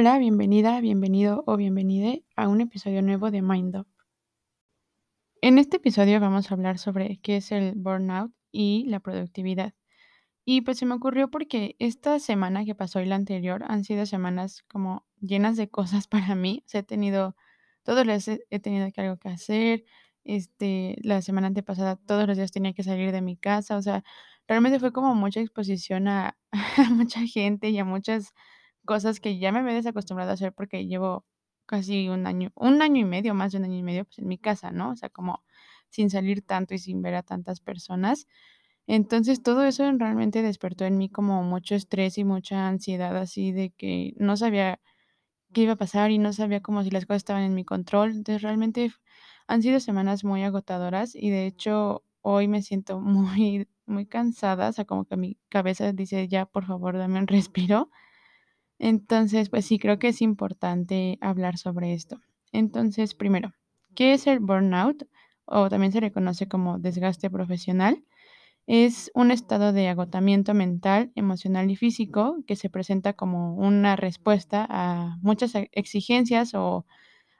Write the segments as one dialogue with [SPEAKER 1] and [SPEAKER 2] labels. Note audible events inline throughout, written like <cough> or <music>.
[SPEAKER 1] Hola, bienvenida, bienvenido o bienvenide a un episodio nuevo de Mind Up. En este episodio vamos a hablar sobre qué es el burnout y la productividad. Y pues se me ocurrió porque esta semana que pasó y la anterior han sido semanas como llenas de cosas <laughs> para mí. O sea, he tenido, todos los días he tenido que algo que hacer. Este, la semana antepasada todos los días tenía que salir de mi casa. O sea, realmente fue como mucha exposición a <laughs> mucha gente y a muchas cosas que ya me había desacostumbrado a hacer porque llevo casi un año, un año y medio, más de un año y medio, pues en mi casa, ¿no? O sea, como sin salir tanto y sin ver a tantas personas. Entonces, todo eso realmente despertó en mí como mucho estrés y mucha ansiedad, así de que no sabía qué iba a pasar y no sabía como si las cosas estaban en mi control. Entonces, realmente han sido semanas muy agotadoras y de hecho hoy me siento <laughs> muy, muy cansada, o sea, como que mi cabeza dice, ya, por favor, dame un <laughs> respiro. Entonces, pues sí, creo que es importante hablar sobre esto. Entonces, primero, ¿qué es el burnout? O también se le conoce como desgaste profesional. Es un estado de agotamiento mental, emocional y físico que se presenta como una respuesta a muchas e- exigencias o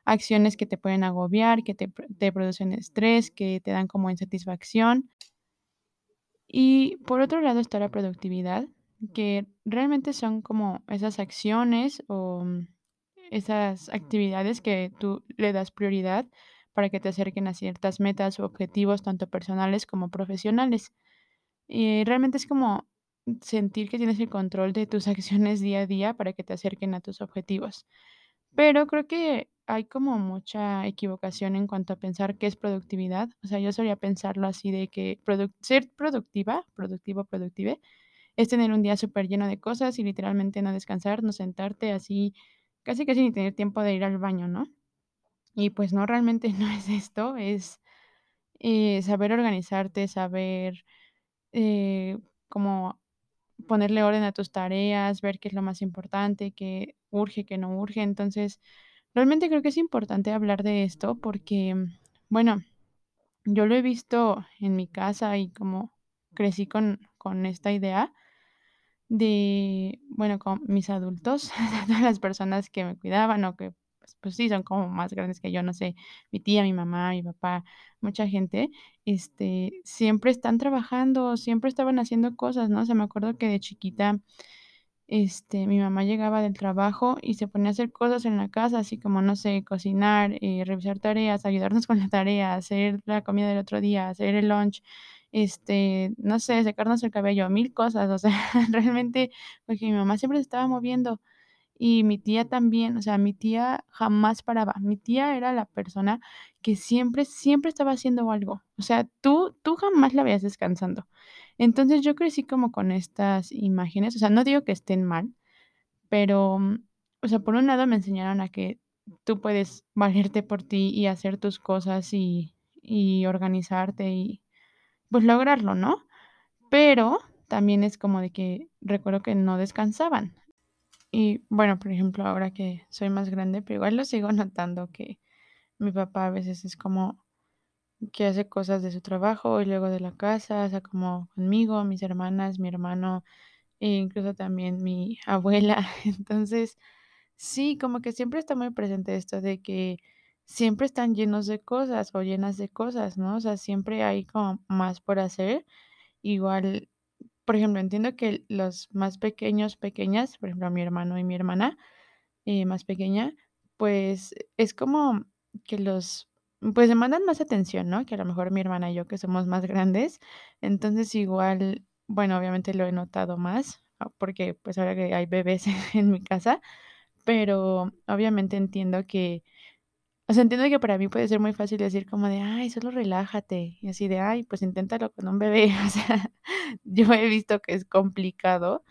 [SPEAKER 1] acciones que te pueden agobiar, que te, te producen estrés, que te dan como insatisfacción. Y por otro lado está la productividad, que realmente son como esas acciones o mm, esas actividades que tú le das prioridad para que te acerquen a ciertas metas o objetivos, tanto personales como profesionales. Y realmente es como sentir que tienes el control de tus <laughs> acciones día a día para que te acerquen a tus objetivos. Pero creo que hay como mucha equivocación en cuanto a pensar qué es productividad. O sea, yo solía pensarlo así de que ser productiva, productivo, productive, es tener un día súper lleno de cosas y literalmente no descansar, no sentarte así, casi casi ni tener tiempo de ir al baño, ¿no? Y pues no, realmente <laughs> no es esto, es eh, saber organizarte, saber eh, como ponerle orden a tus tareas, ver qué es lo más importante, qué urge, qué no urge. Entonces, realmente creo que es importante hablar de esto porque, bueno, yo lo he visto en mi casa y como crecí con, con esta idea de, bueno, con mis adultos, <laughs> todas las personas que me cuidaban o que, pues, pues sí, son como más grandes que yo, no sé, mi tía, mi mamá, mi papá, mucha gente, este, siempre están trabajando, siempre estaban haciendo cosas, ¿no? O sea, me acuerdo que de chiquita este, mi mamá llegaba del trabajo y se ponía a hacer cosas en la casa, así como, no sé, cocinar, eh, revisar tareas, ayudarnos con la tarea, hacer la comida del otro día, hacer el lunch, este, no sé, secarnos el cabello, mil cosas, o sea, <laughs> realmente, porque mi mamá siempre se estaba moviendo. Y mi tía también, o sea, mi tía jamás paraba. Mi tía era la persona que siempre, siempre estaba haciendo algo. O sea, tú tú jamás la veías descansando. Entonces, yo crecí como con estas imágenes, o sea, no digo que estén mal, pero, mm, o sea, por un lado me enseñaron a que tú puedes valerte por ti y hacer tus cosas y y organizarte y, pues, lograrlo, ¿no? Pero también es como de que recuerdo que no descansaban. Y bueno, por ejemplo, ahora que soy más grande, pero igual lo sigo <laughs> notando que mi papá a veces es como que hace cosas de su trabajo y luego de la casa, o sea, como conmigo, mis hermanas, mi hermano, e incluso también mi <laughs> abuela. Entonces, sí, como que siempre está muy presente esto de que siempre están llenos de cosas o llenas de cosas, ¿no? O sea, siempre hay como más por hacer. Igual, por ejemplo, entiendo que los más pequeños, pequeñas, por ejemplo, mi hermano y mi hermana, eh, más pequeña, pues, es como que los pues, demandan más atención, ¿no? Que a lo mejor mi hermana y yo, que somos más grandes. Entonces, igual, bueno, obviamente lo he notado más, ah, porque, pues, ahora que hay bebés <laughs> en mi casa, pero obviamente entiendo que o sea, entiendo que para mí puede ser muy fácil decir como de: "Ay, solo relájate", y así de: "Ay, pues inténtalo con un bebé", <laughs> o sea, yo he visto que es complicado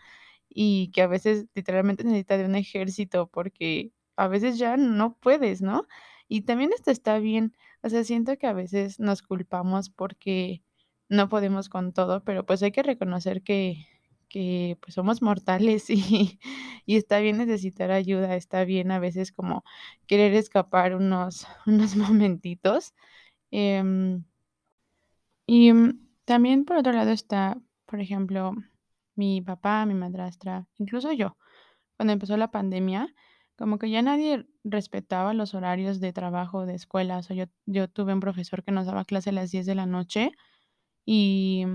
[SPEAKER 1] y que a veces literalmente necesita de un ejército porque a veces ya no puedes, ¿no? Y también esto está bien, o sea, siento que a veces nos culpamos porque no podemos con todo, pero pues hay que reconocer que que pues somos mortales y <laughs> y está bien necesitar ayuda, está bien a veces como querer escapar unos <laughs> unos momentitos, em y, mm, también, por otro lado, está, por ejemplo, mi papá, mi madrastra, incluso yo. Cuando empezó la pandemia, como que ya nadie respetaba los horarios de trabajo, de escuela. O yo yo tuve un profesor que nos daba clase a las 10 de la noche y,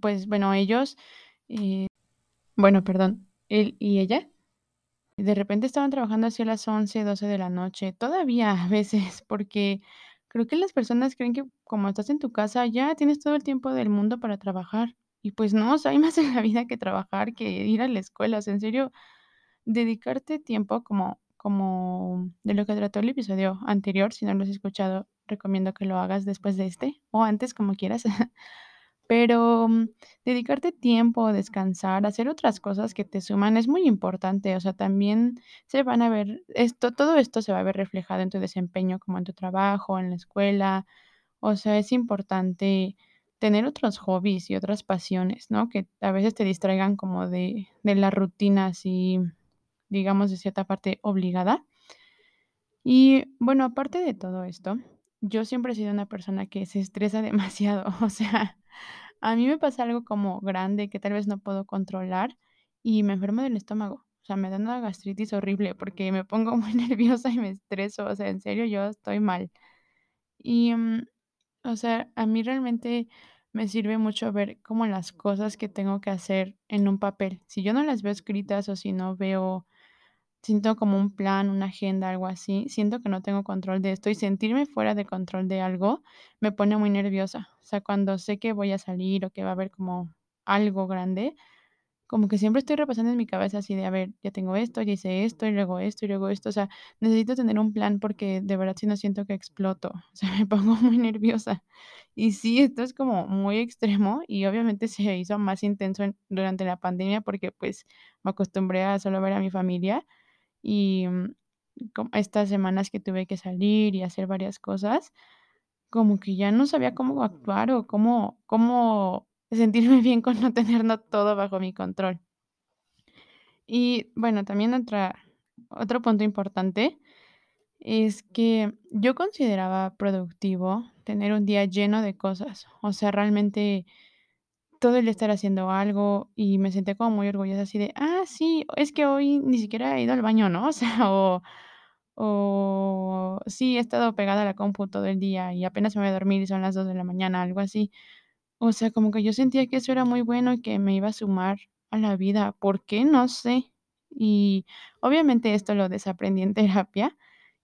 [SPEAKER 1] pues, bueno, ellos, bueno, perdón, él y ella de repente estaban trabajando hacia las 11, 12 de la noche, todavía a veces, porque creo que las personas creen que como estás en tu casa, ya tienes todo el tiempo del mundo para trabajar. Y pues no, hay más en la vida que trabajar, que ir a la escuela. O en serio, dedicarte tiempo como como de lo que trató el episodio anterior, si no lo has escuchado, recomiendo que lo hagas después de este, o antes, como quieras. <laughs> Pero, mm, dedicarte tiempo, descansar, hacer otras cosas que te suman es muy importante. O sea, también se van a ver esto todo esto se va a ver reflejado en tu desempeño, como en tu trabajo, en la escuela. O sea, es importante tener otros hobbies y otras pasiones, ¿no? Que a veces te distraigan como de de la rutina así, digamos, de cierta parte obligada. Y bueno, aparte de todo esto, yo siempre he sido una persona que se estresa <laughs> demasiado. O sea, a mí me pasa algo como grande que tal vez no puedo controlar y me enfermo del estómago. O sea, me da una gastritis horrible porque me pongo <laughs> muy nerviosa y me estreso. O sea, en serio, yo estoy mal. Y, mm, o sea, a mí realmente me sirve mucho ver como las cosas que tengo que hacer en un papel. Si yo no las veo escritas o si no veo siento como un plan, una agenda, algo así, siento que no tengo control de esto, y sentirme fuera de control de algo me pone muy nerviosa. O sea, cuando sé que voy a salir o que va a haber como algo grande, como que siempre estoy repasando en mi cabeza así de, a ver, ya tengo esto, ya hice esto, y luego esto, y luego esto. O sea, necesito tener un plan porque de verdad si no siento que exploto. <laughs> O sea, me pongo muy nerviosa. Y sí, esto es como muy extremo y obviamente <laughs> se hizo más intenso en durante la pandemia porque, pues, me acostumbré a solo ver a mi familia y, mm, estas semanas que tuve que salir y hacer varias cosas, como que ya no sabía cómo actuar o cómo cómo sentirme <laughs> bien con no tener no todo bajo mi control. Y bueno, también otra otro punto importante es que yo consideraba productivo tener un día lleno de cosas. O sea, realmente todo el estar haciendo algo y me sentía como muy orgullosa así de: "Ah, sí, es que hoy ni siquiera he ido al baño", ¿no? <laughs> O sea, o sí, he estado pegada a la compu todo el día y apenas me voy a dormir y son las 2 de la mañana, algo así. O sea, como que yo sentía que eso era muy bueno y que me iba a sumar a la vida, ¿por qué? No sé. Y obviamente esto lo desaprendí en <laughs> terapia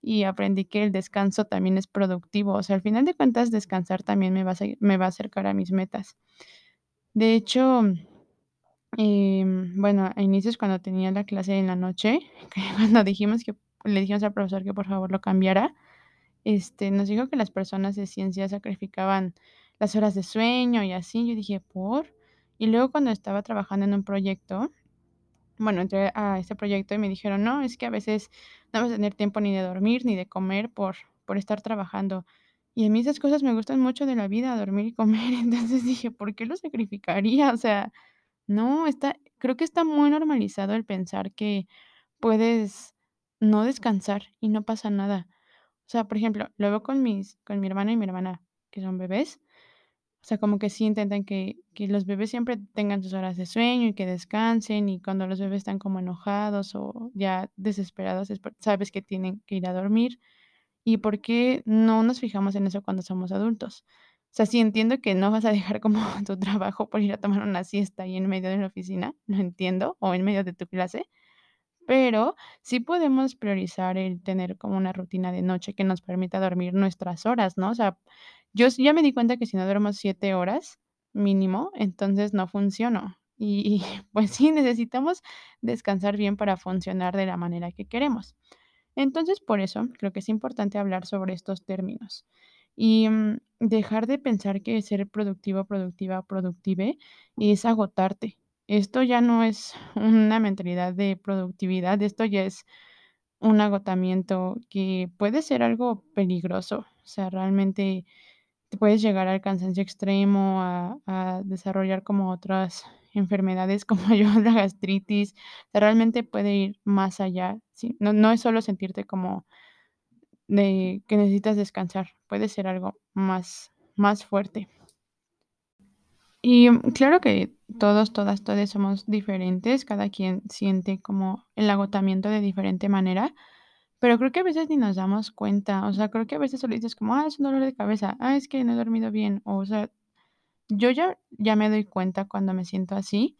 [SPEAKER 1] y aprendí que el descanso también es productivo. O sea, al final de cuentas, descansar también me va a me va a acercar a mis metas. De hecho, em, bueno, a inicios cuando tenía la clase en la noche, <laughs> cuando dijimos que le dijimos al profesor que por favor lo cambiara, este, nos dijo que las personas de ciencias sacrificaban las horas de sueño y así. Yo dije: "¿Por?". Y luego cuando estaba trabajando en un proyecto, bueno, entré a ese proyecto y me dijeron: "No, es que a veces no vas a tener tiempo ni de dormir ni de comer por por estar trabajando". Y a mí esas cosas me gustan mucho de la vida, dormir y comer. <laughs> Entonces dije: "¿Por qué lo sacrificaría?". O sea, no, está creo que está muy normalizado el pensar que puedes no descansar y no pasa nada. O sea, por ejemplo, lo veo con mis con mi hermano y mi hermana, que son bebés. O sea, como que sí intentan que que los bebés siempre tengan sus horas de sueño y que descansen, y cuando los bebés están como enojados o ya desesperados, sabes que tienen que ir a dormir. ¿Y por qué no nos fijamos en eso cuando somos adultos? O sea, sí entiendo que no vas a dejar como <laughs> tu trabajo por ir a tomar una siesta ahí en medio de la oficina, lo entiendo, o en medio de tu clase, pero sí podemos priorizar el tener como una rutina de noche que nos permita dormir nuestras horas, ¿no? O sea, yo ya me di cuenta que si no duermo 7 horas mínimo, entonces no funciono. Y <laughs> pues sí, necesitamos descansar bien para funcionar de la manera que queremos. Entonces, por eso creo que es importante hablar sobre estos términos y, mm, dejar de pensar que ser productivo, productiva, productive es agotarte. Esto ya no es <laughs> una mentalidad de productividad, esto ya es un agotamiento que puede ser algo peligroso. O sea, realmente te puedes llegar al cansancio extremo, a a desarrollar como otras enfermedades como yo, la gastritis. Realmente puede ir más allá, sí, no no es solo sentirte como de que necesitas descansar, puede ser algo más más fuerte. Y, mm, claro que todos, todas, todes somos diferentes, cada quien siente como el agotamiento de diferente manera, Pero creo que a veces ni nos damos cuenta, o sea, creo que a veces solo dices como: "Ah, es un dolor de cabeza, ah, es que no he dormido bien", o sea, yo ya ya me doy cuenta cuando me siento así,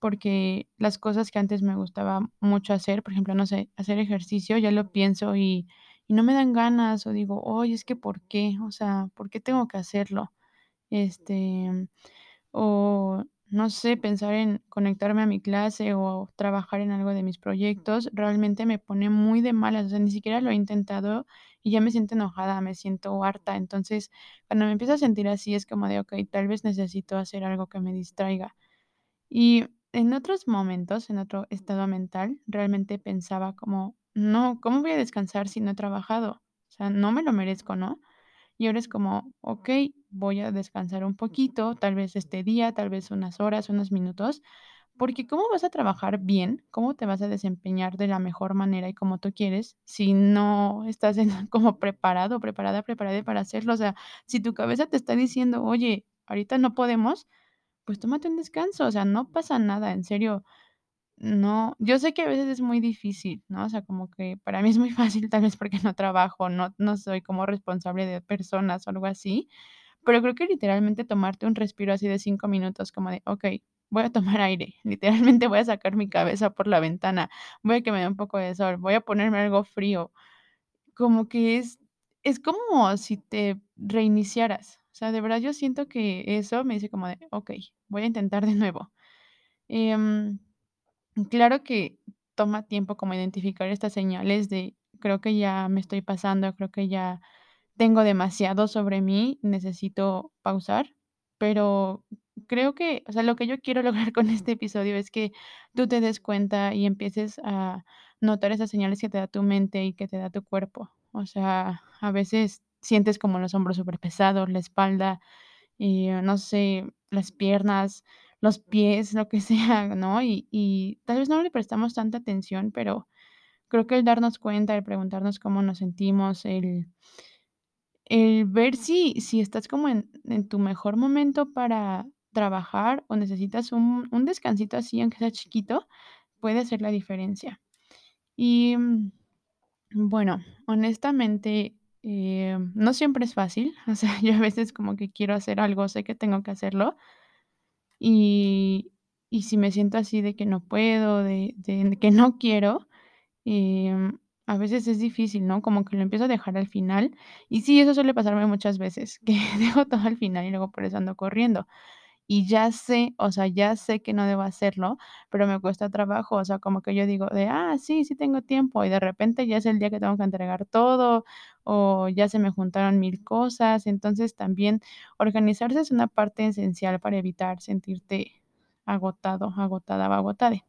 [SPEAKER 1] porque las cosas que antes me gustaba mucho hacer, por ejemplo, no sé, hacer ejercicio, ya lo pienso y y no me dan ganas, o digo: "Oye, es que, ¿por qué?, o sea, ¿por qué tengo que hacerlo?". Este, o no sé, pensar en conectarme a mi clase o trabajar en algo de mis proyectos, realmente me pone muy de malas, o sea, ni siquiera lo he intentado y ya me siento enojada, me siento harta. Entonces, cuando me empiezo a sentir así, es como de: "Okey, tal vez necesito hacer algo que me distraiga". Y en otros momentos, en otro estado mental, realmente pensaba como: "No, ¿cómo voy a descansar si no he trabajado?, o sea, no me lo merezco", ¿no? Y ahora es como: "Okey, voy a descansar un poquito, tal vez este día, tal vez unas horas, unos minutos", porque ¿cómo vas a trabajar bien? ¿Cómo te vas a desempeñar de la mejor manera y como tú quieres si no estás en <laughs> como preparado, preparada, preparade para hacerlo? O sea, si tu cabeza te está diciendo: "Oye, ahorita no podemos", pues tómate un descanso, o sea, no pasa nada, en serio, no yo sé que a veces es muy difícil, ¿no? O sea, como que para mí es muy fácil, tal vez porque no trabajo, no no soy como responsable de personas o algo así, pero creo que literalmente tomarte un respiro así de 5 minutos como de: "Okey, voy a tomar aire, <laughs> literalmente voy a sacar mi cabeza por la ventana, voy a que me dé un poco de sol, voy a ponerme algo frío", como que es es como si te reiniciaras, o sea, de verdad yo siento que eso me dice como de: "Okey, voy a intentar de nuevo". Em, claro que toma tiempo como identificar estas señales de: "Creo que ya me estoy pasando, creo que ya tengo demasiado sobre mí, necesito pausar", pero creo que, o sea, lo que yo quiero <laughs> lograr con este episodio es que tú te des cuenta y empieces a notar esas señales que te da tu mente y que te da tu cuerpo. O sea, a veces sientes como los hombros superpesados, la espalda, y, no sé, las piernas, los pies, lo que <laughs> sea, ¿no? Y y tal vez no le prestamos tanta atención, pero creo que el darnos cuenta, el preguntarnos cómo nos sentimos, el el ver si si estás como en en tu mejor momento para trabajar o necesitas un un descansito así, aunque sea chiquito, puede hacer la diferencia. Y, mm, bueno, honestamente, eh, no siempre es fácil, <laughs> o sea, yo a veces como que quiero hacer algo, sé que tengo que hacerlo y y si me siento así de que no puedo, de de que no quiero, em, a veces es difícil, ¿no? Como que lo empiezo a dejar al final. Y sí, eso suele pasarme muchas veces, que <laughs> dejo todo al final y luego por eso ando corriendo. Y ya sé, o sea, ya sé que no debo hacerlo, pero me cuesta trabajo, o sea, como que yo digo de: "Ah, sí, sí tengo tiempo", y de repente ya es el día que tengo que entregar todo, o ya se me juntaron 1000 cosas. Entonces, también organizarse es una parte esencial para evitar sentirte agotado, agotada o agotade.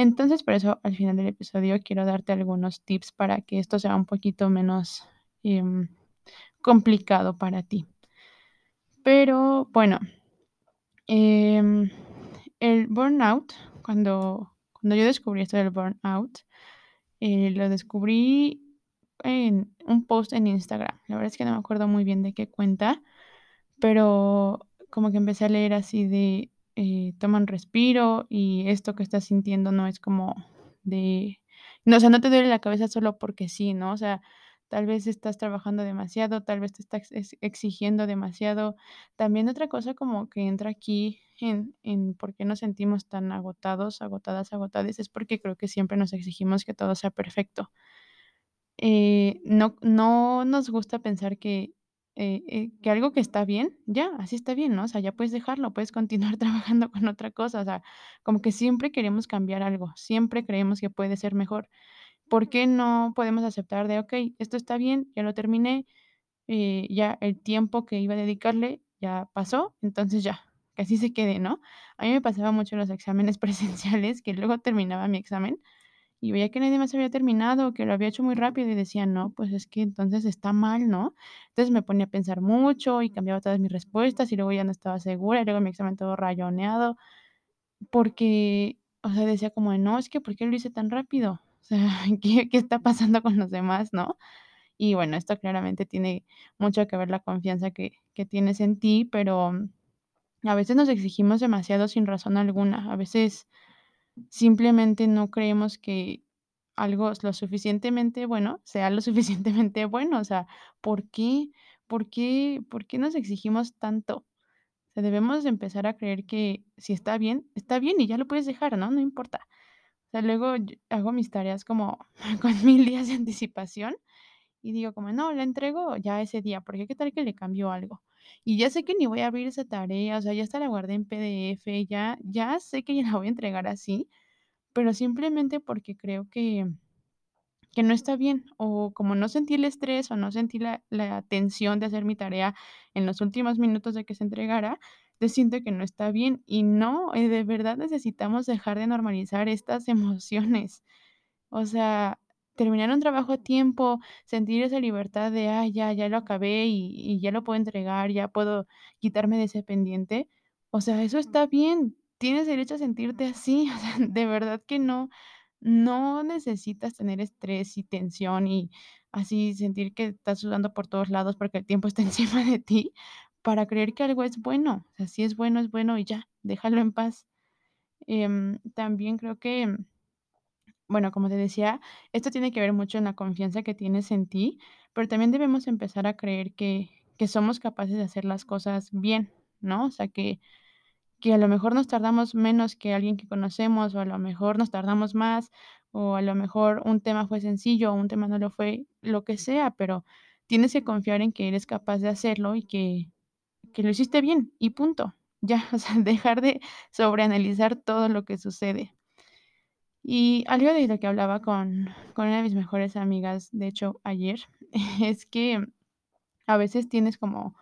[SPEAKER 1] Entonces, por eso, al final del episodio quiero darte algunos tips para que esto sea un poquito menos, em, complicado para ti. Pero bueno, em, el burnout, cuando cuando yo descubrí esto del burnout, eh, lo descubrí en un post en Instagram. La verdad es que no me acuerdo muy bien de qué cuenta, pero como que empecé a leer así de, eh, toma un respiro y esto que estás sintiendo no es como de no, o sea, no te duele la cabeza solo porque sí, ¿no? O sea, tal vez estás trabajando demasiado, tal vez te estás ex exigiendo demasiado. También otra cosa como que entra aquí en en por qué nos sentimos tan agotados, agotadas, agotades, es porque creo que siempre nos exigimos que todo sea perfecto. Eh, no no nos gusta pensar que, eh eh, que algo que está bien, ya, así está bien, ¿no? O sea, ya puedes dejarlo, puedes continuar <laughs> trabajando con otra cosa, o sea, como que siempre queremos cambiar algo, siempre creemos que puede ser mejor. ¿Por qué no podemos aceptar de: "Okey, esto está bien, ya lo terminé, eh, ya el tiempo que iba a dedicarle ya pasó, entonces ya, que así se quede", ¿no? A mí me pasaba mucho los exámenes <laughs> presenciales, que luego terminaba mi examen y veía que nadie más había terminado, que lo había hecho muy rápido y decía: "No, pues es que entonces está mal", ¿no? Entonces me ponía a pensar mucho y cambiaba todas mis respuestas y luego ya no estaba segura y luego mi examen todo rayoneado, porque, o sea, decía como "No, es que, ¿por qué lo hice tan rápido? <laughs> O sea, ¿qué qué está pasando con los demás?", ¿no? Y bueno, esto claramente tiene mucho que ver la confianza que que tienes en ti, pero a veces nos exigimos demasiado sin razón alguna. A veces simplemente no creemos que algo lo suficientemente bueno, sea lo <laughs> suficientemente bueno, o sea, ¿por qué? ¿Por qué por qué nos exigimos tanto? O sea, debemos de empezar a creer que si está bien, está bien y ya lo puedes dejar, ¿no? No importa. O sea, luego hago mis tareas como <laughs> con 1000 días de anticipación y digo como: "No, la entrego ya ese día, porque qué tal que le cambio algo". Y ya sé que ni voy a abrir esa tarea, o sea, ya hasta la guardé en PDF, ya ya sé que ya la voy a entregar así, pero simplemente porque creo que que no está bien, o como no sentí el estrés, o no sentí la la tensión de hacer mi tarea en los últimos minutos de que se entregara, yo siento que no está bien. Y no, eh, de verdad necesitamos dejar de normalizar estas <laughs> emociones. O sea, terminar un trabajo a tiempo, sentir esa libertad de: "Ay, ya, ya lo acabé y y ya lo puedo entregar, ya puedo quitarme de ese pendiente". O sea, eso está bien, tienes derecho a sentirte así, <laughs> o sea, de verdad que no no necesitas tener estrés y tensión y así sentir que estás sudando por todos lados porque el tiempo está <laughs> encima de ti para creer que algo es bueno. O sea, si es bueno, es bueno y ya, déjalo en paz. Em, también creo que bueno, como te decía, esto tiene que ver mucho en la confianza que tienes en ti, pero también debemos empezar a creer que que somos capaces de hacer las cosas bien, ¿no? O sea, que que a lo mejor nos tardamos menos que alguien que conocemos, o a lo mejor nos tardamos más, o a lo mejor un tema fue sencillo, o un tema no lo fue, lo que sea, pero tienes que confiar en que eres capaz de hacerlo y que que lo hiciste bien y punto. Ya, <laughs> o sea, dejar de sobreanalizar todo lo que sucede. Y algo de lo que hablaba con con una de mis mejores amigas, de hecho, ayer, <laughs> es que a veces tienes como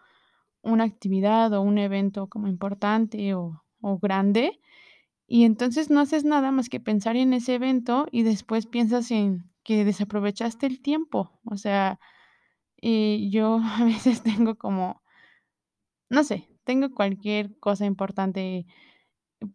[SPEAKER 1] una actividad o un evento como importante o o grande, y entonces no haces nada más que pensar en ese evento y después piensas en que desaprovechaste el tiempo. O sea, eh, yo <laughs> a veces tengo como, no sé, tengo cualquier cosa importante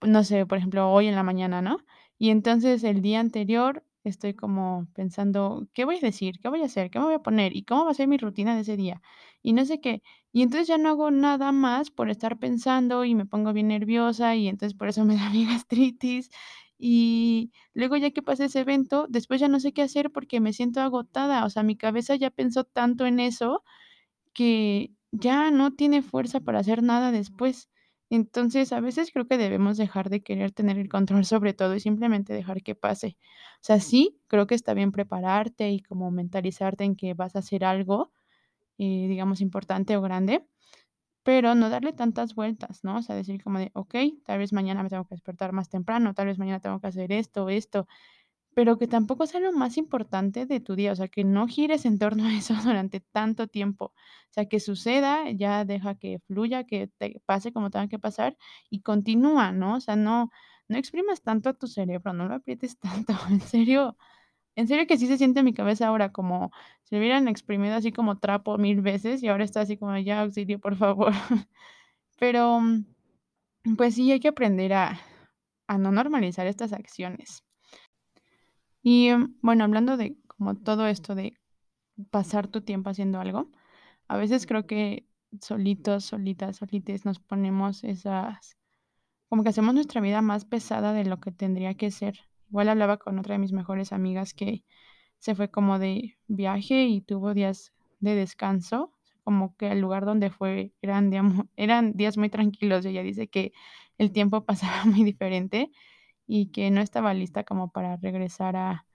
[SPEAKER 1] no sé, por ejemplo, hoy en la mañana, ¿no? Y entonces el día anterior estoy como pensando, ¿qué voy a decir? ¿Qué voy a hacer? ¿Qué me voy a poner? ¿Y cómo va a ser mi rutina de ese día? Y no sé qué. Y entonces ya no hago nada más por estar pensando y me pongo bien nerviosa y entonces por eso me <laughs> da mi gastritis. Y luego ya que pasa ese evento, después ya no sé qué hacer porque me siento agotada. O sea, mi cabeza ya pensó tanto en eso que ya no tiene fuerza para hacer nada después. Entonces, a veces creo que debemos dejar de querer tener el control sobre todo y simplemente dejar que pase. O sea, sí, creo que está bien prepararte y como mentalizarte en que vas a hacer algo, eh, digamos, importante o grande, pero no darle tantas vueltas, ¿no? O sea, decir como de, okey, tal vez mañana me tengo que despertar más temprano, tal vez mañana tengo que hacer esto, esto. Pero que tampoco sea lo más importante de tu día, o sea, que no gires en torno a eso <laughs> durante tanto tiempo. O sea, que suceda, ya deja que fluya, que te pase como tenga que pasar y continúa, ¿no? O sea, no no exprimas tanto a tu cerebro, no lo aprietes <laughs> tanto. En serio en serio que sí se siente en mi cabeza ahora como si lo hubieran exprimido así como trapo 1000 veces y ahora está así como: "Ya, auxilio, por favor". <laughs> Pero, pues sí, hay que aprender a a no normalizar estas acciones. Y, em, bueno, hablando de como todo esto de pasar tu tiempo haciendo algo, a veces creo que solitos, solitas, solites nos ponemos esas como que hacemos nuestra vida más pesada de lo que tendría que ser. Igual hablaba con otra de mis mejores amigas que se fue como de viaje y tuvo días de descanso, como que el lugar donde fue eran eran días muy tranquilos, ella dice que el tiempo <laughs> pasaba muy diferente y que no estaba lista como para regresar a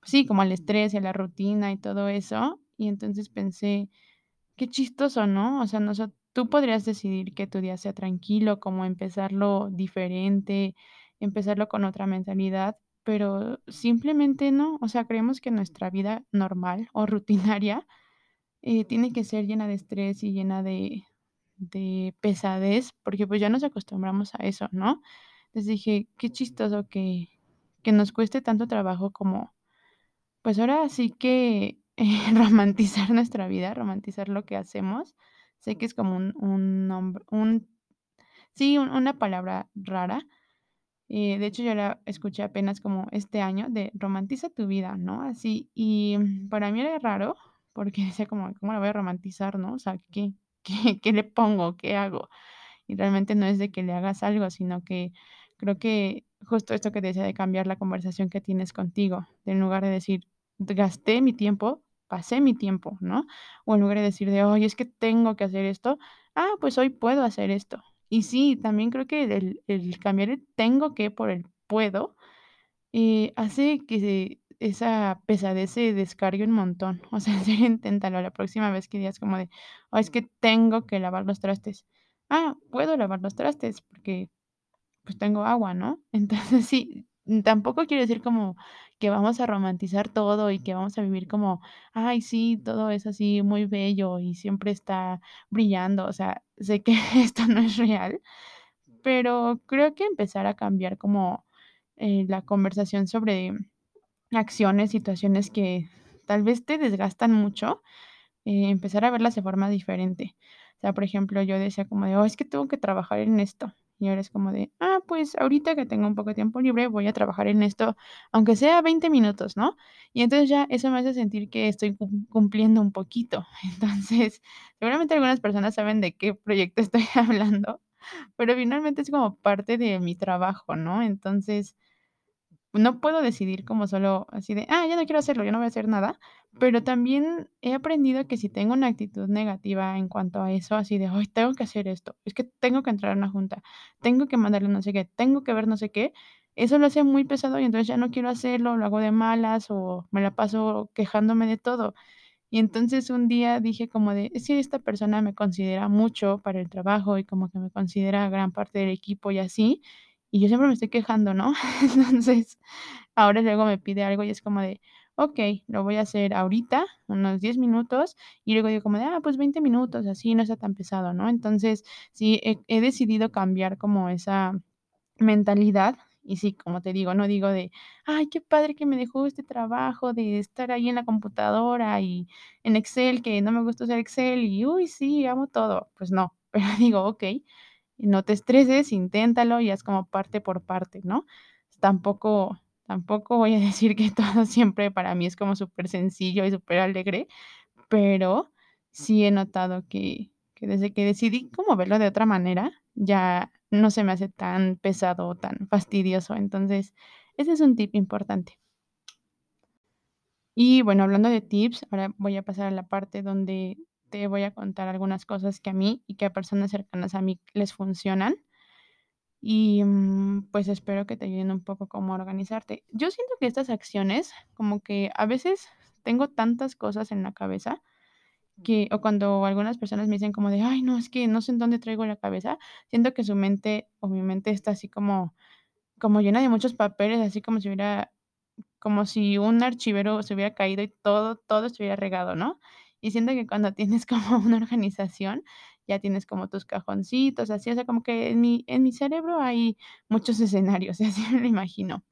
[SPEAKER 1] pues sí, como al estrés y a la rutina y todo eso. Y entonces pensé, qué chistoso, ¿no? O sea, noso tú podrías decidir que tu día sea tranquilo, como empezarlo diferente, empezarlo con otra mentalidad, pero simplemente no. O sea, creemos que nuestra vida normal o rutinaria, eh, tiene que ser llena de estrés y llena de de pesadez, porque, pues, ya nos acostumbramos a eso, ¿no? Entonces dije, qué chistoso que que nos cueste tanto trabajo como pues ahora sí que, <laughs> romantizar nuestra vida, romantizar lo que hacemos. Sé que es como un un nombre un sí, un una palabra rara. Eh, de hecho, yo la escuché apenas como este año de romantiza tu vida, ¿no? Así, y para mí era raro, porque <laughs> decía como, ¿cómo la voy a romantizar, no? O sea, ¿qué qué qué le pongo? ¿Qué hago? Y realmente no es de que le hagas algo, sino que creo que justo esto que decía de cambiar la conversación que tienes contigo, en lugar de decir: "Gasté mi tiempo, pasé mi tiempo", ¿no? O en lugar de decir de: "Ay, es que tengo que hacer esto", ah, pues hoy puedo hacer esto. Y sí, también creo que el el cambiar el tengo que por el puedo, eh, hace que se esa pesadez se descargue un montón. <laughs> O sea, serio, inténtalo la próxima vez que digas como de: "Ay, es que tengo que lavar los trastes". Ah, puedo lavar los trastes porque, pues, tengo agua, ¿no? <laughs> Entonces sí, tampoco quiero decir como que vamos a romantizar todo y que vamos a vivir como: "Ay, sí, todo es así muy bello y siempre está brillando". O sea, sé que <laughs> esto no es real, pero creo que empezar a cambiar como, eh, la conversación sobre acciones, situaciones que tal vez te desgastan mucho, eh, empezar a verlas de forma diferente. O sea, por ejemplo, yo decía como de: "Oh, es que tengo que trabajar en esto", y ahora es como de: "Ah, pues ahorita que tengo un poco de tiempo libre, voy a trabajar en esto, aunque sea 20 minutos", ¿no? Y entonces ya eso me hace sentir que estoy cum cumpliendo un poquito. <laughs> Entonces, seguramente algunas personas saben de qué proyecto estoy <laughs> hablando, pero finalmente es como parte de mi trabajo, ¿no? Entonces, no puedo decidir como solo así de: "Ah, ya no quiero hacerlo, ya no voy a hacer nada", pero también he aprendido que si tengo una actitud negativa en cuanto a eso, así de: "Ay, tengo que hacer esto, es que tengo que entrar a una junta, tengo que mandarle no sé qué, tengo que ver no sé qué", eso lo hace muy pesado y entonces ya no quiero hacerlo, lo hago de malas o me la paso quejándome de todo. Y entonces un día dije como de: "Es que esta persona me considera mucho para el trabajo y como que me considera gran parte del equipo y así, y yo siempre me estoy quejando", ¿no? <laughs> Entonces, ahora luego me pide algo y es como de: "Okey, lo voy a hacer ahorita, unos 10 minutos", y luego digo como de: "Ah, pues 20 minutos, así no está tan pesado", ¿no? Entonces, sí, he decidido cambiar como esa mentalidad. Y sí, como te digo, no digo de: "Ay, qué padre que me dejó este trabajo de estar ahí en la computadora y en Excel, que no me gusta usar Excel y, uy, sí, amo todo". Pues no, <laughs> pero digo: "Okey, no te estreses, inténtalo y haz como parte por parte", ¿no? Tampoco tampoco voy a <laughs> decir que todo siempre para mí es como súper sencillo y superalegre, pero sí he notado que que desde que decidí como verlo de otra manera, ya no se me hace tan pesado o tan fastidioso. Entonces, ese es un tip importante. Y bueno, hablando de tips, ahora voy a pasar a la parte donde te voy a contar algunas cosas que a mí y que a personas cercanas a mí les funcionan. Y, mm, pues espero que te ayuden un poco como organizarte. Yo siento que estas acciones, como que a veces tengo tantas cosas en la cabeza que o cuando algunas personas me dicen como de: "Ay, no, es que no sé en dónde traigo la cabeza", siento que su mente o mi mente está así como como llena de muchos papeles, así como si hubiera como si un archivero se hubiera caído y todo todo estuviera regado, ¿no? Y siento que cuando tienes <laughs> como una organización, ya tienes como tus cajoncitos, así, o sea, como que en mi en mi cerebro hay muchos <laughs> escenarios, así me lo imagino.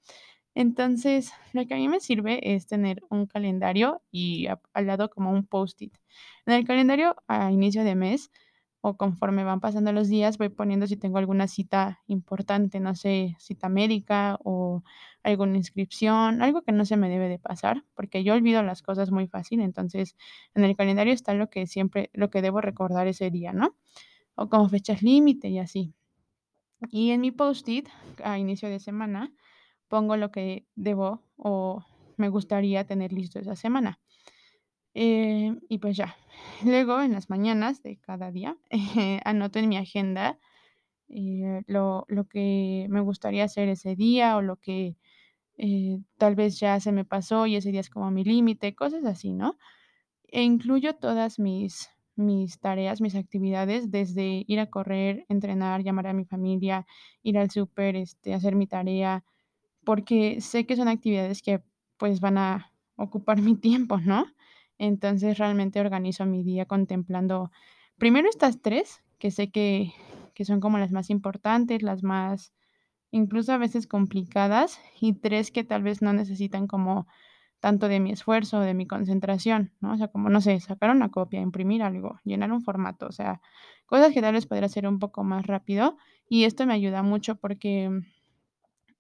[SPEAKER 1] Entonces, lo que a mí me sirve es tener un calendario y al lado como un Post-it. En el calendario, a inicio de mes, o conforme van pasando los días, voy poniendo si tengo alguna cita importante, no sé, cita médica o alguna inscripción, algo que no se me debe de pasar, porque yo olvido las cosas muy fácil. Entonces, en el calendario está lo que siempre lo que debo recordar ese día, ¿no? O como fechas límite y así. Y en mi Post-it, a inicio de semana, pongo lo que debo o me gustaría tener listo esa semana. Eh, y pues ya. <laughs> Luego, en las mañanas de cada día, <laughs> anoto en mi agenda, eh, lo lo que me gustaría hacer ese día o lo que, eh, tal vez ya se me pasó y ese día es como mi límite, cosas así, ¿no? E incluyo todas mis mis tareas, mis actividades, desde ir a correr, entrenar, llamar a mi familia, ir al súper, este, hacer mi tarea, porque sé que son actividades que, pues, van a ocupar <laughs> mi tiempo, ¿no? Entonces, realmente organizo mi día contemplando primero estas 3 que sé que que son como las más importantes, las más, incluso a veces complicadas, y 3 que tal vez no necesitan como tanto de mi esfuerzo, de mi concentración, ¿no? O sea, como, no sé, sacar una copia, imprimir algo, llenar un formato, o sea, cosas que tal vez podría hacer un poco más rápido, y esto me ayuda mucho porque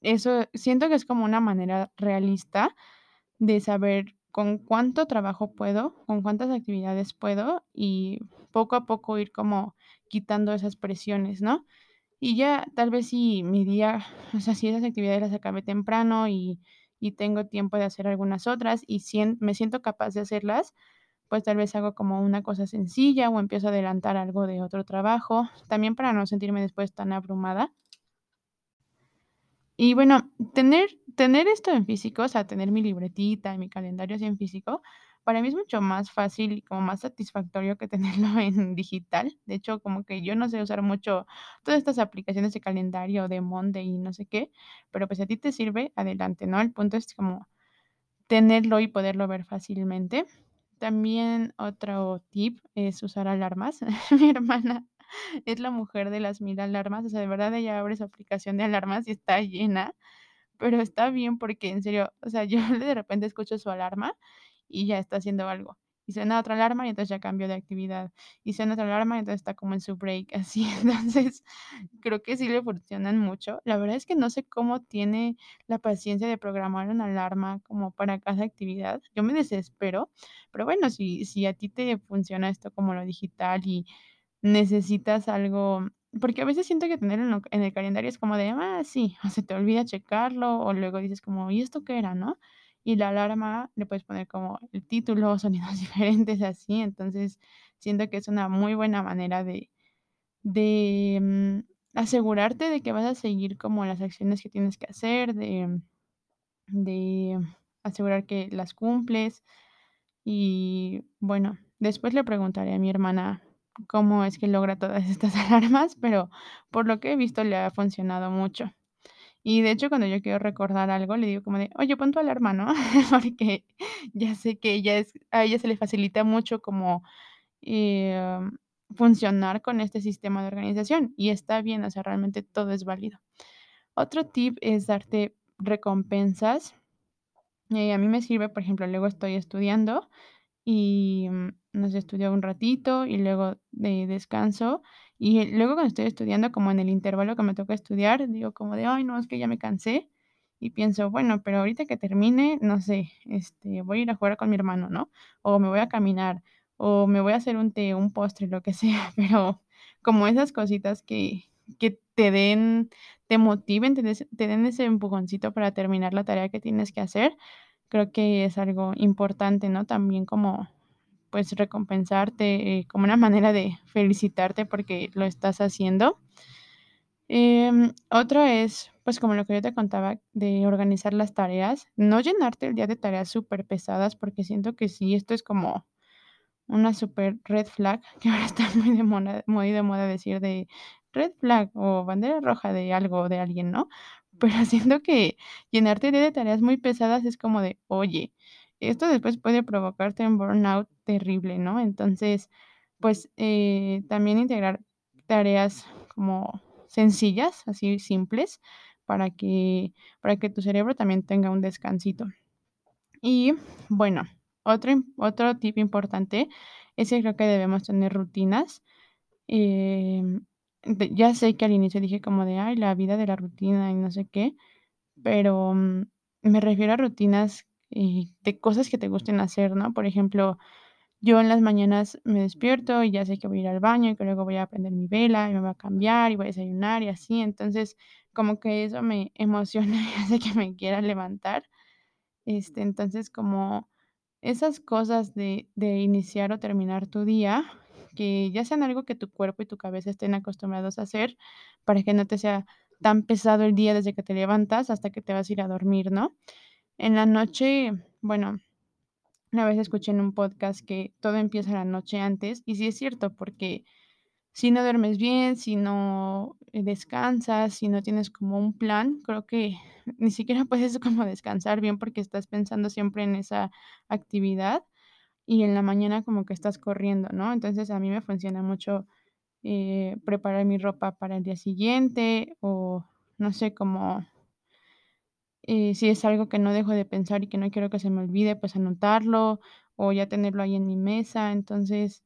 [SPEAKER 1] eso siento que es como una manera realista de saber con cuánto trabajo puedo, con cuántas actividades puedo y poco a poco ir como quitando esas presiones, ¿no? Y ya tal vez si mi día, <laughs> o sea, si esas actividades las acabé temprano y y tengo tiempo de hacer algunas otras y me siento capaz de hacerlas, pues tal vez hago como una cosa sencilla o empiezo a adelantar algo de otro trabajo, también para no sentirme después tan abrumada. Y bueno, tener tener esto en físico, o sea, tener mi libretita y mi calendario así en físico, para mí es mucho más fácil y como más satisfactorio que <laughs> tenerlo en digital. De hecho, como que yo no sé usar mucho todas estas aplicaciones de calendario, de Monday y no sé qué, pero pues a ti te sirve, adelante, ¿no? El punto es como tenerlo y poderlo ver fácilmente. También otro tip es usar alarmas. <laughs> Mi hermana es la mujer de las 1000 alarmas, o sea, de verdad ella abre su aplicación de alarmas y está llena, pero está bien porque en serio, o sea, <laughs> yo de repente escucho su alarma y ya está haciendo algo. Y suena otra alarma y entonces ya cambió de actividad. Y suena otra alarma y entonces está como en su break, <laughs> así. Entonces, creo que sí le funcionan mucho. La verdad es que no sé cómo tiene la paciencia de programar una alarma como para cada actividad. Yo me desespero, pero bueno, si, si a ti te funciona esto como lo digital y necesitas algo, porque a veces siento que tenerlo en, lo- en el calendario es como de, ah, sí, <laughs> o se te olvida checarlo, o luego dices como, ¿y esto qué era, no? Y la alarma le puedes poner como el título, <laughs> sonidos diferentes así, entonces siento que es una muy buena manera de, de mm, asegurarte de que vas a seguir como las acciones que tienes que hacer, de, de asegurar que las cumples. Y bueno, después le preguntaré a mi hermana cómo es que logra todas <laughs> estas alarmas, pero por lo que he visto le ha funcionado mucho. Y de hecho, cuando yo quiero recordar algo, le digo como de, oye, pon tu alarma, ¿no? <laughs> Porque ya sé que ella es, a ella se le facilita mucho como eh, funcionar con este sistema de organización y está bien, o sea, realmente todo es válido. Otro tip es darte recompensas. Eh, a mí me sirve, por ejemplo, luego estoy estudiando y, mm, no sé, estudio un ratito y luego, de descanso. Y luego cuando estoy estudiando, como en el intervalo que me toca estudiar, digo como de: "Ay, no, es que ya me cansé", y pienso: "Bueno, pero ahorita que termine, no sé, este, voy a ir a jugar con mi hermano", ¿no? O me voy a caminar, o me voy a hacer un té, un postre, lo que <laughs> sea, pero como esas cositas que que te den te motiven, te des te den ese empujoncito para terminar la tarea que tienes que hacer, Creo que es algo importante, ¿no? También como, pues, recompensarte, eh, como una manera de felicitarte porque lo estás haciendo. Em, otro es, pues, como lo que yo te contaba de organizar las tareas, no llenarte el día de tareas súper pesadas porque siento que sí, esto es como una super red flag, <laughs> que ahora está muy de moda muy de moda decir de red flag o bandera roja de algo de alguien, ¿no? Pero siento que llenarte de tareas muy pesadas es como de, oye, esto después puede provocarte un burnout terrible, ¿no? Entonces, pues, eh, también integrar tareas como sencillas, así simples, para que para que tu cerebro también tenga un descansito. Y bueno, otro otro tip importante es que creo que debemos tener rutinas. Em, ya sé que al inicio dije como de: "Ay, la vida de la rutina y no sé qué", pero, mm, me refiero a rutinas, eh, de cosas que te gusten hacer, ¿no? Por ejemplo, yo en las mañanas me despierto y ya sé que voy a ir al baño y que luego voy a prender mi vela y me voy a cambiar y voy a desayunar y así. Entonces, como que eso me <laughs> emociona y hace que me quiera levantar. Este, entonces, como esas cosas de de iniciar o terminar tu día, que ya sean algo que tu cuerpo y tu cabeza estén acostumbrados a hacer, para que no te sea tan pesado el día desde que te levantas hasta que te vas a ir a dormir, ¿no? En la noche, bueno, una vez escuché en un podcast que todo empieza la noche antes, y sí es cierto, porque si no duermes bien, si no, eh, descansas, si no tienes como un plan, creo que <laughs> ni siquiera puedes como descansar bien porque estás pensando siempre en esa actividad y en la mañana como que estás corriendo, ¿no? Entonces, a mí me funciona mucho, eh, preparar mi ropa para el día siguiente o, no sé, como, eh, si es algo que no dejo de pensar y que no quiero que se me olvide, pues anotarlo o ya tenerlo ahí en mi mesa. Entonces,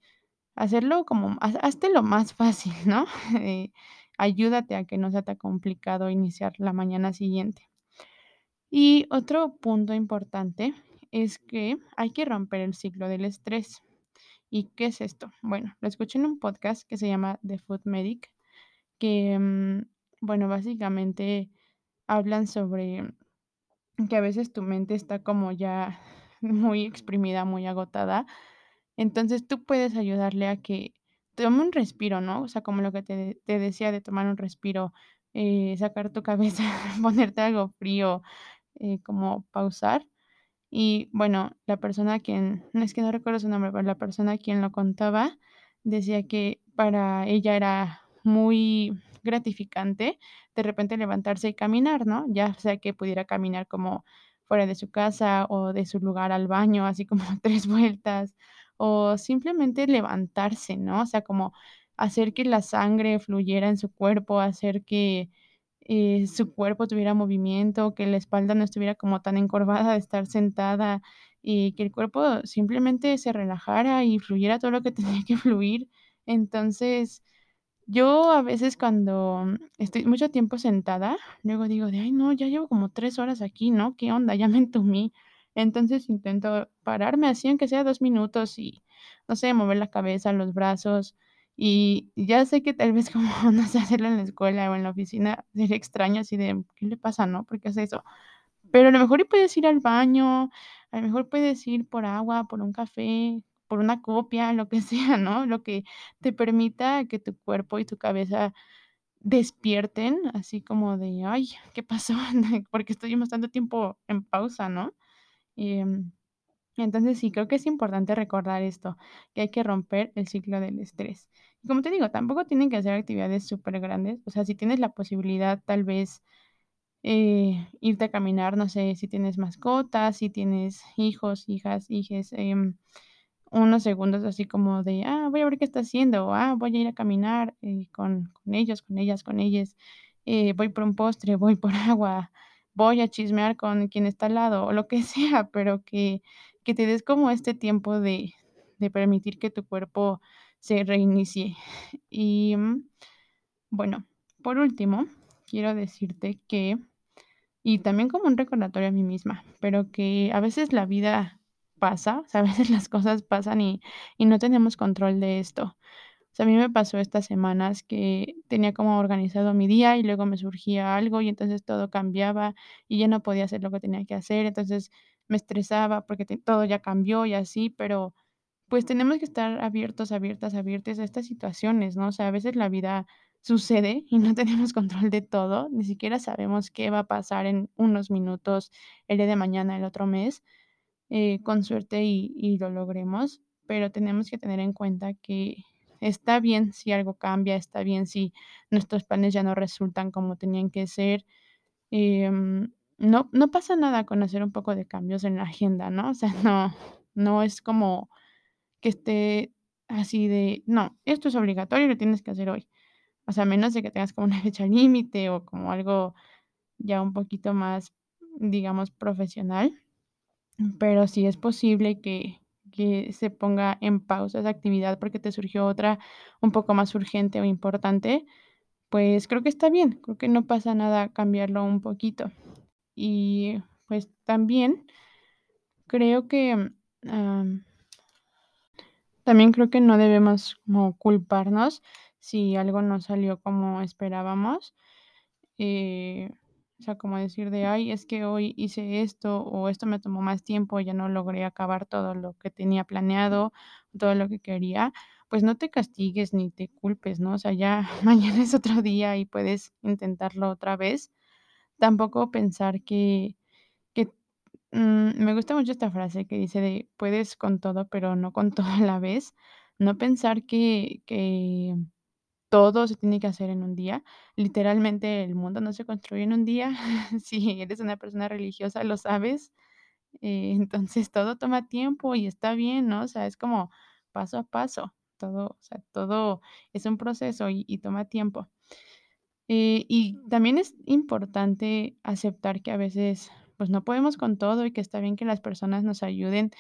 [SPEAKER 1] Hacerlo como haz háztelo más fácil, <laughs> ¿no? Eh, ayúdate a que no sea tan complicado iniciar la mañana siguiente. Y otro punto importante es que hay que romper el ciclo del estrés. ¿Y qué es esto? Bueno, lo escuché en un podcast que se llama The Food Medic, que, mm, bueno, básicamente hablan sobre que a veces tu mente está como ya <laughs> muy exprimida, muy agotada. Entonces, tú puedes ayudarle a que tome un respiro, ¿no? O sea, como lo que te te decía de tomar un respiro, eh, sacar tu <laughs> cabeza, ponerte algo frío, eh, como pausar. Y bueno, la persona quien no es que no recuerdo su nombre, pero la persona quien lo contaba decía que para ella era muy gratificante de repente levantarse y caminar, ¿no? Ya sea que pudiera caminar como fuera de su casa o de su lugar al baño, así como <laughs> 3 vueltas, o simplemente levantarse, ¿no? O sea, como hacer que la sangre fluyera en su cuerpo, hacer que eh, su cuerpo tuviera movimiento, que la espalda no estuviera como tan encorvada de estar sentada y que el cuerpo simplemente se relajara y fluyera todo lo que <laughs> tenía que fluir. Entonces, yo a veces cuando estoy mucho tiempo sentada, luego digo de: "Ay, no, ya llevo como 3 horas aquí, ¿no? ¿Qué onda? Ya me entumí". Entonces intento pararme así, aunque sea 2 minutos y, no sé, mover la cabeza, los brazos, y ya sé que tal vez como, <laughs> no sé, hacerlo en la escuela o en la oficina sería extraño, así de, ¿qué le pasa, no? ¿Por qué hace eso? Pero a lo mejor puedes ir al baño, a lo mejor puedes ir por agua, por un café, por una copia, lo que <laughs> sea, ¿no? Lo que te permita que tu cuerpo y tu cabeza despierten, así como de, ay, ¿qué pasó? <laughs> Porque estuvimos tanto tiempo en pausa, ¿no? Em, entonces sí, creo que es importante recordar esto, que hay que romper el ciclo del estrés. Y como te digo, tampoco tienen que hacer actividades súper grandes, o sea, si tienes la posibilidad, tal vez, eh, irte a caminar, no sé, si tienes mascotas, si tienes hijos, hijas, hijes, em, unos segundos así como de, ah, voy a ver qué está haciendo, o, ah, voy a ir a caminar, eh, con con ellos, con ellas, con ellos, eh, voy por un postre, voy por <laughs> agua, voy a chismear con quien está al lado, o lo que <laughs> sea, pero que que te des como este tiempo de de permitir que tu cuerpo se reinicie. <laughs> Y, mm, bueno, por último, quiero decirte que y también como un recordatorio a mí misma, pero que a veces la vida pasa, <laughs> a veces las cosas pasan y y no tenemos control de esto. O sea, a mí me pasó estas semanas que tenía como organizado mi día y luego me surgía algo y entonces todo cambiaba y ya no podía hacer lo que tenía que hacer. Entonces me estresaba porque te- todo ya cambió y así, pero pues tenemos que estar abiertos, abiertas, abiertas a estas situaciones, ¿no? O sea, a veces la vida sucede y no <laughs> tenemos control de todo, ni siquiera sabemos qué va a pasar en unos minutos, el día de mañana, el otro mes eh, con suerte y y lo logremos, pero tenemos que tener en cuenta que está bien si algo cambia, está bien si nuestros planes ya no resultan como tenían que ser, em, no no pasa nada con hacer un poco de cambios en la agenda, ¿no? O sea, <laughs> no no es como que esté así de: "No, esto es obligatorio y lo tienes que hacer hoy". O sea, a menos de que tengas como una <laughs> fecha límite o como algo ya un poquito más, digamos, profesional. Pero sí es posible que que se ponga en pausa esa actividad porque te surgió otra un poco más urgente o importante, pues creo que está bien, creo que no pasa nada cambiarlo un poquito. Y, pues, también creo que, am, también creo que no debemos como culparnos si algo no salió como esperábamos. Eh, o sea, como decir de: "Ay, es que hoy hice esto, o esto me tomó más tiempo, ya no logré acabar todo lo que tenía planeado, todo lo que quería", pues no te castigues ni te culpes, ¿no? O sea, ya <laughs> mañana es otro día y puedes intentarlo otra vez. Tampoco pensar que que, mm, me gusta mucho esta frase que dice de: "Puedes con todo, pero no con <laughs> todo a la vez". No pensar que que todo se tiene que hacer en un día. Literalmente, el mundo no se construye en un día. <laughs> Si eres una persona religiosa, lo sabes. Eh, entonces, todo toma tiempo y está bien, ¿no? O sea, es como paso a paso. Todo, o sea, todo es un proceso y y toma tiempo. Eh, y también es importante aceptar que a veces, pues, no podemos con todo y que está bien que las personas nos ayuden.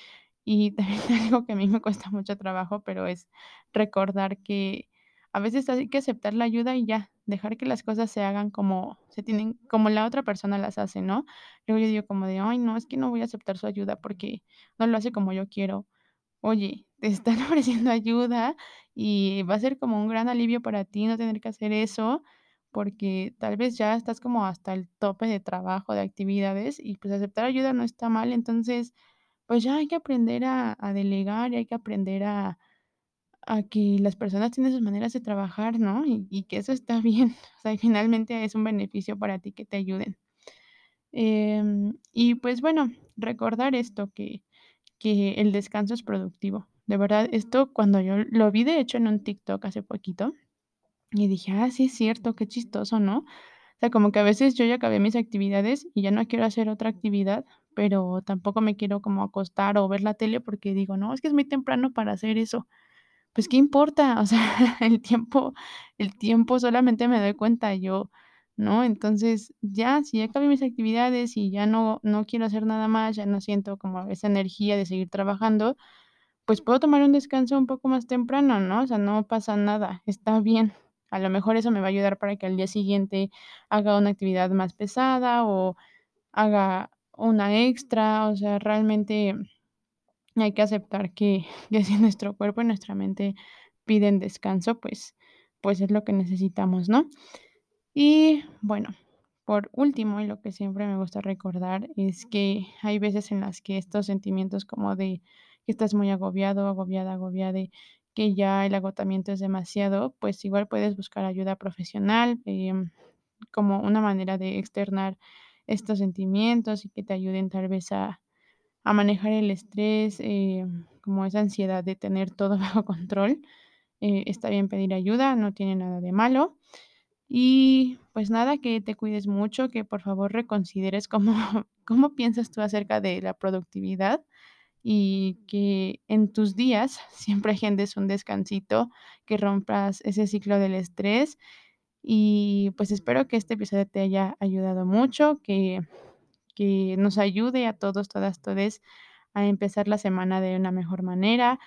[SPEAKER 1] Y <laughs> también algo que a mí me cuesta mucho trabajo, pero es recordar que a veces hay que aceptar la ayuda y ya, dejar que las cosas se hagan como se tienen como la otra persona las hace, ¿no? Luego yo digo como de: "Ay, no, es que no voy a aceptar su ayuda porque no lo hace como yo quiero". Oye, te están <laughs> ofreciendo ayuda y va a ser como un gran alivio para ti no tener que hacer eso, porque tal vez ya estás como hasta el tope de trabajo, de actividades y pues aceptar ayuda no está mal. Entonces, pues ya hay que aprender a, delegar y hay que aprender a, a que las personas tienen sus maneras de trabajar, ¿no? Y, y que eso está <laughs> bien. O sea, y finalmente es un beneficio para ti que te ayuden. Em, y pues bueno, recordar esto, que, que el descanso es productivo. De verdad, esto cuando yo lo vi de hecho en un TikTok hace poquito y dije, ah, sí es cierto, qué chistoso, ¿no? O sea, como que a veces yo ya acabé mis actividades y ya no quiero hacer otra actividad, pero tampoco me quiero como acostar o ver la tele porque digo, no, es que es muy temprano para hacer eso. Pues, ¿qué importa? O sea, <laughs> el tiempo el tiempo solamente me doy cuenta yo, ¿no? Entonces, ya, si ya acabé mis actividades y ya no no quiero hacer nada más, ya no siento como esa energía de seguir trabajando, pues, puedo tomar un descanso un poco más temprano, ¿no? O sea, no pasa nada, está bien. A lo mejor eso me va a ayudar para que al día siguiente haga una actividad más pesada o haga una extra, o sea, realmente hay que aceptar que <laughs> que si nuestro cuerpo y nuestra mente piden descanso, pues pues es lo que necesitamos, ¿no? Y bueno, por último, y lo que siempre me gusta recordar es que hay veces en las que estos sentimientos como de que estás muy agobiado, agobiada, agobiada, que ya el agotamiento es demasiado, pues igual puedes buscar ayuda profesional, em, como una manera de externar estos sentimientos y que te ayuden tal vez a a manejar el estrés, eh, como esa ansiedad de tener todo <laughs> bajo control. Eh, está bien pedir ayuda, no tiene nada de malo. Y pues nada, que te cuides mucho, que por favor reconsideres cómo, <laughs> cómo piensas tú acerca de la productividad y que en tus días <laughs> siempre agendes un descansito, que rompas ese ciclo del estrés. Y pues espero que este episodio te haya ayudado mucho, que que nos ayude a todos, todas, todes a empezar la semana de una mejor manera.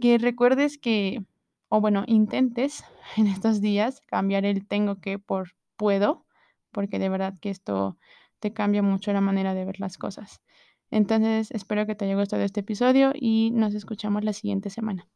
[SPEAKER 1] Que recuerdes que, o bueno, intentes <laughs> en estos días cambiar el tengo que por puedo, porque de verdad que esto te cambia mucho la manera de ver las cosas. Entonces, espero que te haya gustado este episodio y nos escuchamos la siguiente semana.